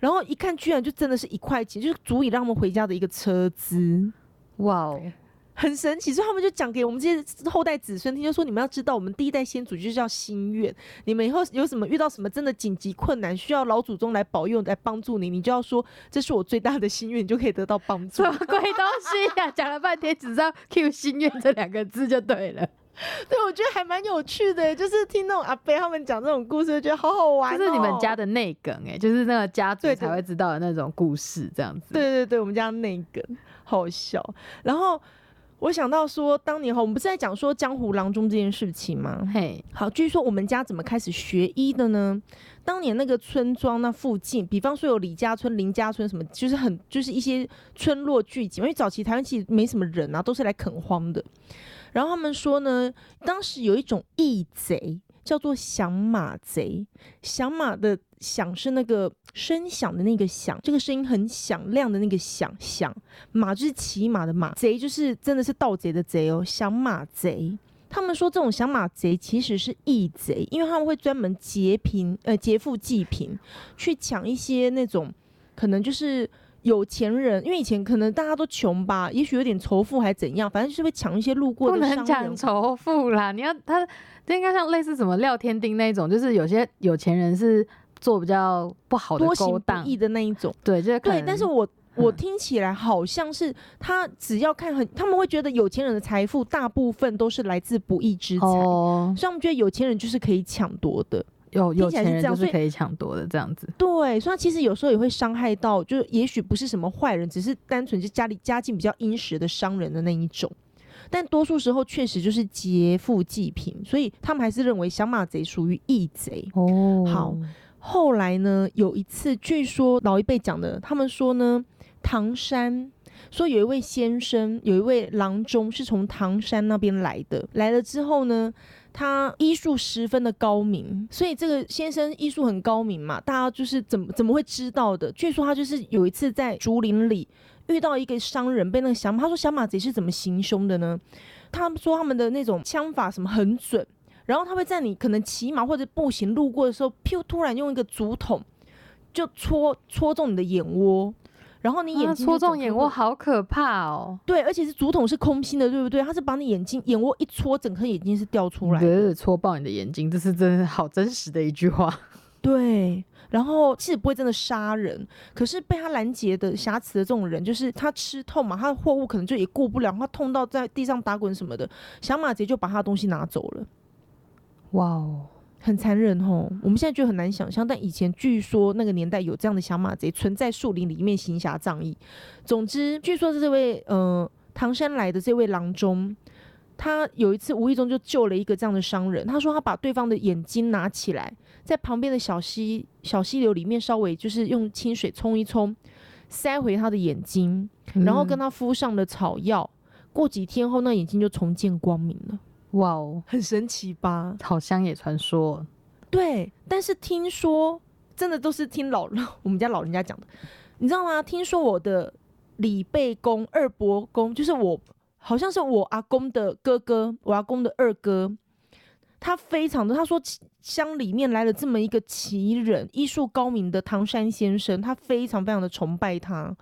Speaker 1: 然后一看，居然就真的是一块钱，就是足以让他们回家的一个车资，
Speaker 2: 哇哦，
Speaker 1: 很神奇。所以他们就讲给我们这些后代子孙听，就说你们要知道，我们第一代先祖就是叫心愿。你们以后有什么遇到什么真的紧急困难，需要老祖宗来保佑、来帮助你，你就要说这是我最大的心愿，你就可以得到帮助
Speaker 2: 什。么鬼东西呀、讲了半天只知道 “Q 心愿”这两个字就对了，
Speaker 1: 对，我觉得还蛮有趣的，就是听那种阿伯他们讲这种故事，就觉得好好玩、哦。
Speaker 2: 这是你们家的内梗哎、就是那个家族才会知道的那种故事，这样子。
Speaker 1: 对对对，我们家内梗好笑。然后我想到说，当年哈，我们不是在讲说江湖郎中这件事情吗？
Speaker 2: 嘿，
Speaker 1: 好，据说我们家怎么开始学医的呢？当年那个村庄那附近，比方说有李家村、林家村什么，就是很就是一些村落聚集，因为早期台湾其实没什么人啊，都是来垦荒的。然后他们说呢，当时有一种义贼叫做响马贼，响马的响是那个声响的那个响，这个声音很响亮的那个响响，马就是骑马的马，贼就是真的是盗贼的贼哦，响马贼。他们说这种响马贼其实是义贼，因为他们会专门劫贫呃劫富济贫，去抢一些那种可能就是有钱人，因为以前可能大家都穷吧，也许有点仇富还怎样，反正就是会抢一些路过
Speaker 2: 不能
Speaker 1: 的商人。
Speaker 2: 讲仇富啦，你要他这应该像类似什么廖天丁那种，就是有些有钱人是做比较不好的
Speaker 1: 多行不，义的那一种，
Speaker 2: 对，就是
Speaker 1: 对，但是我 我
Speaker 2: 嗯
Speaker 1: 听起来好像是他只要看很，他们会觉得有钱人的财富大部分都是来自不义之财，
Speaker 2: 哦，
Speaker 1: 所以他们觉得有钱人就是可以抢夺的。
Speaker 2: 有有钱人
Speaker 1: 这样所以
Speaker 2: 就是可以抢夺的这样子，
Speaker 1: 对，所以其实有时候也会伤害到，就也许不是什么坏人，只是单纯是家里家境比较殷实的商人的那一种。但多数时候确实就是劫富济贫，所以他们还是认为小马贼属于义贼。
Speaker 2: 哦
Speaker 1: 好，后来呢，有一次据说老一辈讲的，他们说呢，唐山说有一位先生，有一位郎中是从唐山那边来的，来了之后呢。他医术十分的高明，所以这个先生医术很高明嘛，大家就是怎么怎么会知道的？据说他就是有一次在竹林里遇到一个商人，被那个小马，他说小马贼是怎么行凶的呢？他们说他们的那种枪法什么很准，然后他会在你可能骑马或者步行路过的时候，突然用一个竹筒就戳戳中你的眼窝，然后你眼
Speaker 2: 啊
Speaker 1: 睛、
Speaker 2: 戳中眼窝，。好可怕哦，
Speaker 1: 对，而且是竹筒是空心的，对不对？它是把你眼睛眼窝一戳，整颗眼睛是掉出来的。
Speaker 2: 呃，戳爆你的眼睛，这是真的好真实的一句话。
Speaker 1: 对，然后其实不会真的杀人，可是被他拦截的瑕疵的这种人，就是他吃痛嘛，他的货物可能就也过不了，他痛到在地上打滚什么的，小马贼就把他的东西拿走了。
Speaker 2: 哇哦，
Speaker 1: 很残忍吼，我们现在觉得很难想象，但以前据说那个年代有这样的小马贼存在树林里面行侠仗义。总之，据说是这位呃唐山来的这位郎中，他有一次无意中就救了一个这样的商人。他说他把对方的眼睛拿起来，在旁边的小溪小溪流里面稍微就是用清水冲一冲，塞回他的眼睛，然后跟
Speaker 2: 他
Speaker 1: 他敷上了草药。过几天后，那眼睛就重见光明了，
Speaker 2: 哇哦，
Speaker 1: 很神奇吧？
Speaker 2: 好乡野传说，
Speaker 1: 对，但是听说真的都是听老 我们家老人家讲的，你知道吗？听说我的李贝公、二伯公，就是我好像是我阿公的哥哥，我阿公的二哥，他非常的他说乡里面来了这么一个奇人，医术高明的唐山先生，他非常非常的崇拜他。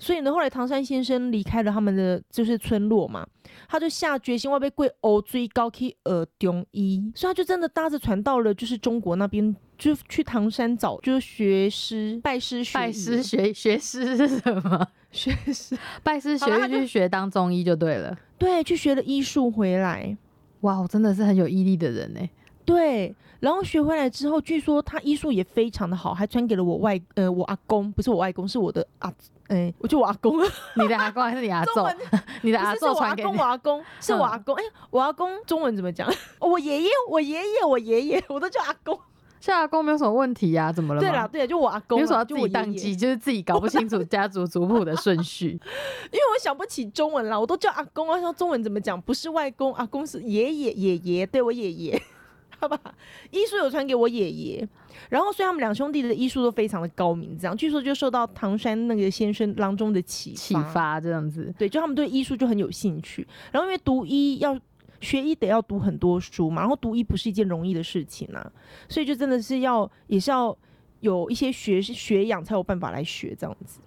Speaker 1: 所以呢，后来唐山先生离开了他们的就是村落嘛，他就下决心要被贵欧追高去耳中医，所以他就真的搭着船到了就是中国那边，就去唐山找就是学师拜师学艺
Speaker 2: 拜师学学师是什么？
Speaker 1: 学师，
Speaker 2: 拜师学去学当中医就对了。
Speaker 1: 对，去学了医术回来，
Speaker 2: 哇，我真的是很有毅力的人呢。
Speaker 1: 对，然后学回来之后，据说他医术也非常的好，还传给了我外呃我阿公，不是我外公，是我的阿。哎、我就我阿公，
Speaker 2: 你的阿公还是你阿祖？你的阿
Speaker 1: 不是是我阿公，
Speaker 2: 祖传给你
Speaker 1: 我？阿公是我
Speaker 2: 嗯
Speaker 1: 阿公。哎、我阿公中文怎么讲？我爷爷，我爷爷，我爷爷，我都叫阿公。
Speaker 2: 像阿公没有什么问题呀、怎么了吗？
Speaker 1: 对啦，对啦，就我阿公啦，
Speaker 2: 你为什么自己宕机？就是自己搞不清楚家族族谱的顺序。
Speaker 1: 因为我想不起中文啦，我都叫阿公啊。说中文怎么讲？不是外公，阿公是爷爷，爷爷，对我爷爷，好吧？医术有传给我爷爷，然后所以他们两兄弟的医术都非常的高明，这样据说就受到唐山那个先生郎中的启
Speaker 2: 启发这样子，
Speaker 1: 对，就他们对医术就很有兴趣。然后因为读医要学医得要读很多书嘛，然后读医不是一件容易的事情啊，所以就真的是要也是要有一些学学养才有办法来学这样子。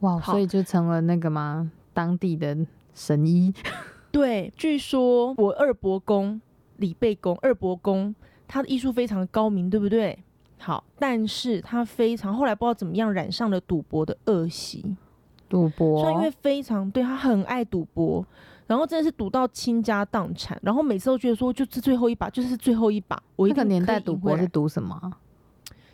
Speaker 2: 哇，所以就成了那个吗？当地的神医。
Speaker 1: 对，据说我二伯公李贝公二伯公他的艺术非常的高明，对不对？好，但是他非常后来不知道怎么样染上了赌博的恶习，
Speaker 2: 赌博
Speaker 1: 所以因为非常对他很爱赌博，然后真的是赌到倾家荡产，然后每次都觉得说就是最后一把，就是最后一把，我一
Speaker 2: 个年代赌博是赌什么啊？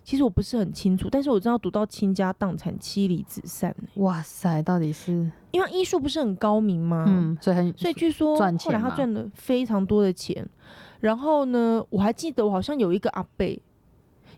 Speaker 1: 其实我不是很清楚，但是我知道读到倾家荡产、妻离子散、欸、
Speaker 2: 哇塞，到底是
Speaker 1: 因为医术不是很高明吗？
Speaker 2: 嗯，所以很
Speaker 1: 所以据说
Speaker 2: 赚
Speaker 1: 后来他赚了非常多的钱。然后呢，我还记得我好像有一个阿贝，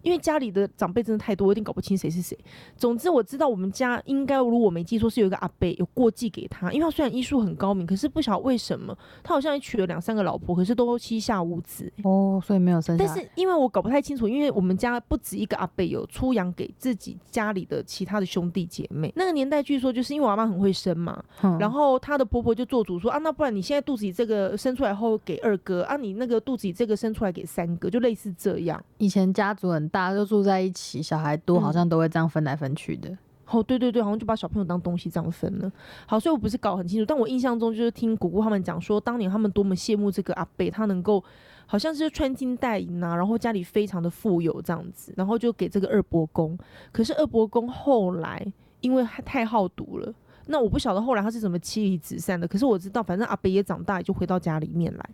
Speaker 1: 因为家里的长辈真的太多，我有点搞不清谁是谁。总之我知道我们家应该，如果我没记错，是有一个阿伯有过继给他，因为他虽然医术很高明，可是不晓得为什么他好像也娶了两三个老婆，可是都膝下无子。
Speaker 2: 哦，所以没有生。
Speaker 1: 但是因为我搞不太清楚，因为我们家不止一个阿伯有出养给自己家里的其他的兄弟姐妹。那个年代据说就是因为我阿妈很会生嘛，
Speaker 2: 嗯
Speaker 1: 然后她的婆婆就做主说啊，那不然你现在肚子里这个生出来后给二哥啊，你那个肚子里这个生出来给三哥，就类似这样。
Speaker 2: 以前家族很大，家都住在一起，小孩多，
Speaker 1: 嗯
Speaker 2: 好像都会这样分来分去的。
Speaker 1: 哦，对对对，好像就把小朋友当东西这样分了。好，所以我不是搞很清楚，但我印象中就是听姑姑他们讲说，当年他们多么羡慕这个阿贝，他能够好像是穿金戴银啊，然后家里非常的富有这样子，然后就给这个二伯公。可是二伯公后来因为太好赌了，那我不晓得后来他是怎么妻离子散的。可是我知道，反正阿贝也长大，也就回到家里面来。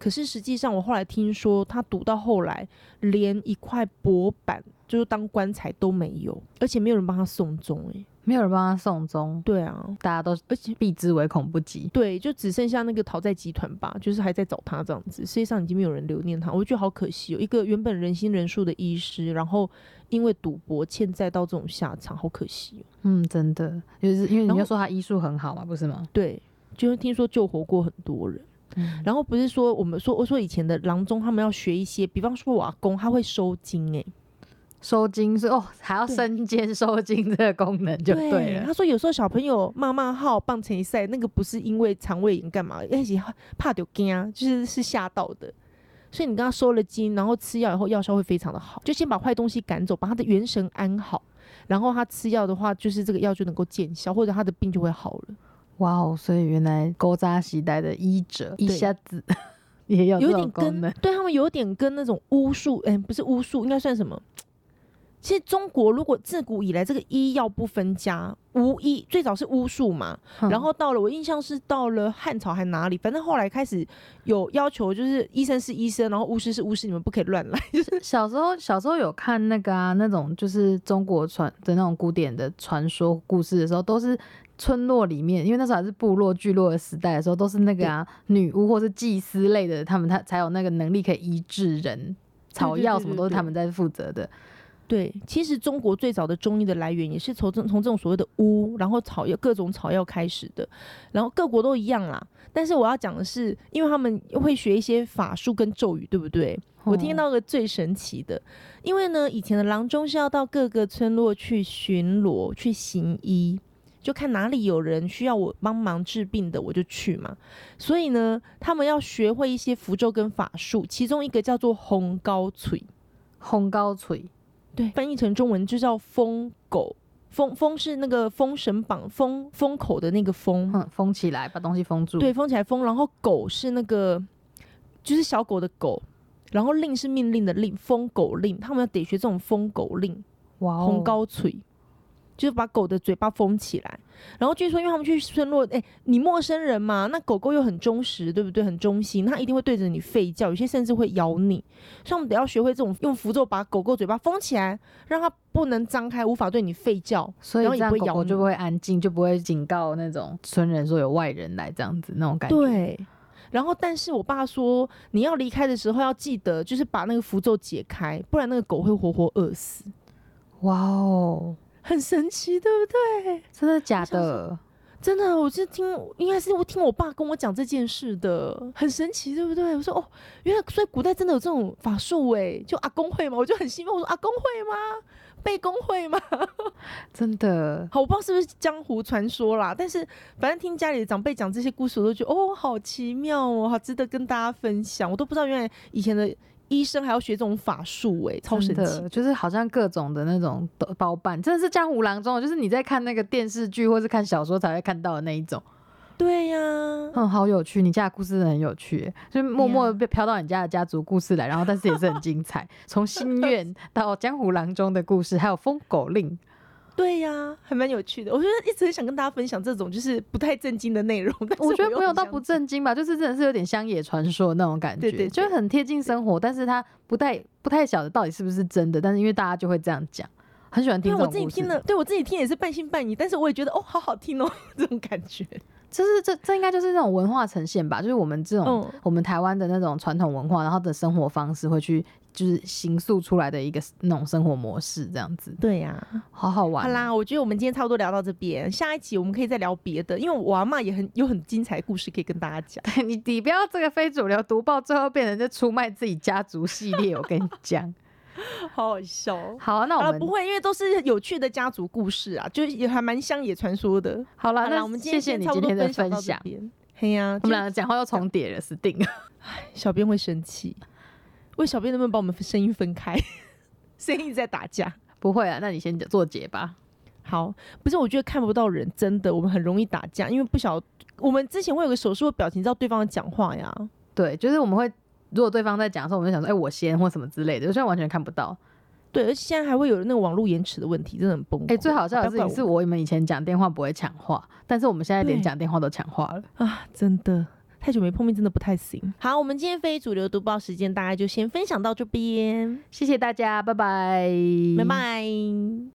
Speaker 1: 可是实际上，我后来听说，他赌到后来，连一块薄板就是当棺材都没有，而且没有人帮他送终、欸。
Speaker 2: 没有人帮他送终，
Speaker 1: 对啊，
Speaker 2: 大家都
Speaker 1: 而且
Speaker 2: 避之唯恐不及。
Speaker 1: 对，就只剩下那个讨债集团吧，就是还在找他这样子。世界上已经没有人留念他，我觉得好可惜哦。一个原本人心人数的医师，然后因为赌博欠债到这种下场，好可惜哦。
Speaker 2: 嗯，真的，就是因为你要说他医术很好嘛，不是吗？
Speaker 1: 对，就是听说救活过很多人。
Speaker 2: 嗯，
Speaker 1: 然后不是说我们说我说以前的郎中他们要学一些，比方说我阿公他会收金哎、
Speaker 2: 收金是哦，还要
Speaker 1: 对
Speaker 2: 身兼收金这个功能就对了。
Speaker 1: 他说有时候小朋友骂骂号、棒成一赛，那个不是因为肠胃炎干嘛，而且怕丢惊啊，就是是吓到的。所以你跟他收了金，然后吃药以后药效会非常的好，就先把坏东西赶走，把他的元神安好，然后他吃药的话，就是这个药就能够见效，或者他的病就会好了。
Speaker 2: 哇哦，所以原来勾扎时代的医者一下子 也有这
Speaker 1: 有点跟。对他们有点跟那种巫术，哎、不是巫术，应该算什么？其实中国如果自古以来这个医药不分家，巫医最早是巫术嘛，
Speaker 2: 哼
Speaker 1: 然后到了我印象是到了汉朝还哪里，反正后来开始有要求，就是医生是医生，然后巫师是巫师，你们不可以乱来。就是
Speaker 2: 小时候小时候有看那个啊，那种就是中国传的那种古典的传说故事的时候，都是村落里面，因为那时候还是部落聚落的时代的时候，都是那个啊女巫或是祭司类的，他们他才有那个能力可以医治人，草药什么都是他们在负责的。
Speaker 1: 对，其实中国最早的中医的来源也是从这从这种所谓的巫，然后草药各种草药开始的，然后各国都一样啦。但是我要讲的是，因为他们会学一些法术跟咒语，对不对？我听
Speaker 2: 哦
Speaker 1: 到个最神奇的，因为呢，以前的郎中是要到各个村落去巡逻、去行医，就看哪里有人需要我帮忙治病的，我就去嘛。所以呢，他们要学会一些符咒跟法术，其中一个叫做红高锤，
Speaker 2: 红高锤，
Speaker 1: 对，翻译成中文就叫封狗。封封是那个封神榜封封口的那个封，
Speaker 2: 嗯，封起来，把东西封住。
Speaker 1: 对，封起来封，然后狗是那个就是小狗的狗，然后令是命令的令，封狗令，他们要得学这种封狗令，
Speaker 2: 哇哦，
Speaker 1: 红高锤，就是把狗的嘴巴封起来。然后据说，因为他们去村落，哎、你陌生人嘛，那狗狗又很忠实，对不对？很忠心，它一定会对着你吠叫，有些甚至会咬你。所以我们得要学会这种用符咒把狗狗嘴巴封起来，让它不能张开，无法对你吠叫。
Speaker 2: 所以
Speaker 1: 然后也不会咬你
Speaker 2: 就不会安静，就不会警告那种村人说有外人来这样子那种感觉。
Speaker 1: 对。然后，但是我爸说，你要离开的时候要记得，就是把那个符咒解开，不然那个狗会活活饿死。
Speaker 2: 哇哦，
Speaker 1: 很神奇，对不对？
Speaker 2: 真的假的？
Speaker 1: 真的，我是听，应该是我听我爸跟我讲这件事的，很神奇，对不对？我说哦，原来所以古代真的有这种法术哎，就阿公会吗？我就很兴奋，我说阿公会吗？背公会吗？
Speaker 2: 真的，
Speaker 1: 好，我不知道是不是江湖传说啦，但是反正听家里的长辈讲这些故事，我都觉得哦，好奇妙哦，好值得跟大家分享。我都不知道原来以前的医生还要学这种法术哎，超神奇。
Speaker 2: 就是好像各种的那种包包办，真的是江湖郎中，就是你在看那个电视剧或是看小说才会看到的那一种。
Speaker 1: 对呀、
Speaker 2: 嗯，好有趣，你家的故事很有趣，就默默地被飘到你家的家族故事来，然后但是也是很精彩，从心愿到江湖郎中的故事，还有疯狗令，
Speaker 1: 对呀、还蛮有趣的。我觉得一直很想跟大家分享这种就是不太正经的内容，但是
Speaker 2: 我觉得
Speaker 1: 又
Speaker 2: 没有到不正经吧，就是真的是有点乡野传说那种感觉，
Speaker 1: 对对对
Speaker 2: 就是很贴近生活，但是他不太不太晓得到底是不是真的，但是因为大家就会这样讲，很喜欢听
Speaker 1: 因为我。自己听了，对我自己听也是半信半疑，但是我也觉得哦，好好听哦，这种感觉。
Speaker 2: 就是这这应该就是那种文化呈现吧，就是我们这种、
Speaker 1: 嗯
Speaker 2: 我们台湾的那种传统文化，然后的生活方式会去就是形塑出来的一个那种生活模式，这样子，
Speaker 1: 对呀、
Speaker 2: 好好玩、哦
Speaker 1: 好，啦，我觉得我们今天差不多聊到这边，下一集我们可以再聊别的，因为我阿妈也很有很精彩的故事可以跟大家讲。
Speaker 2: 你你不要这个非主流读报，最后变成这出卖自己家族系列，我跟你讲。
Speaker 1: 好好笑哦。
Speaker 2: 好啊，那，我们
Speaker 1: 不会，因为都是有趣的家族故事啊，就也还蛮乡野传说的。
Speaker 2: 好
Speaker 1: 啦，
Speaker 2: 那
Speaker 1: 我们
Speaker 2: 谢谢你今天的
Speaker 1: 分享。嘿呀、
Speaker 2: 我们两个讲话又重叠了，死定了。
Speaker 1: 小编会生气，问小编能不能把我们声音分开，声音在打架。
Speaker 2: 不会啊，那你先做结吧。
Speaker 1: 好，不是，我觉得看不到人，真的我们很容易打架，因为不晓我们之前会有个手势或表情，知道对方在讲话呀。
Speaker 2: 对，就是我们会，如果对方在讲的时候，我们就想说，哎、我先或什么之类的，现在完全看不到。
Speaker 1: 对，而且现在还会有那个网络延迟的问题，真的很崩溃。
Speaker 2: 哎、最好笑的事情是
Speaker 1: 不要怪
Speaker 2: 我们以前讲电话不会抢话，但是我们现在连讲电话都抢话了。
Speaker 1: 啊，真的太久没碰面，真的不太行。好，我们今天非主流读报时间大概就先分享到这边，
Speaker 2: 谢谢大家，拜拜，
Speaker 1: 拜拜。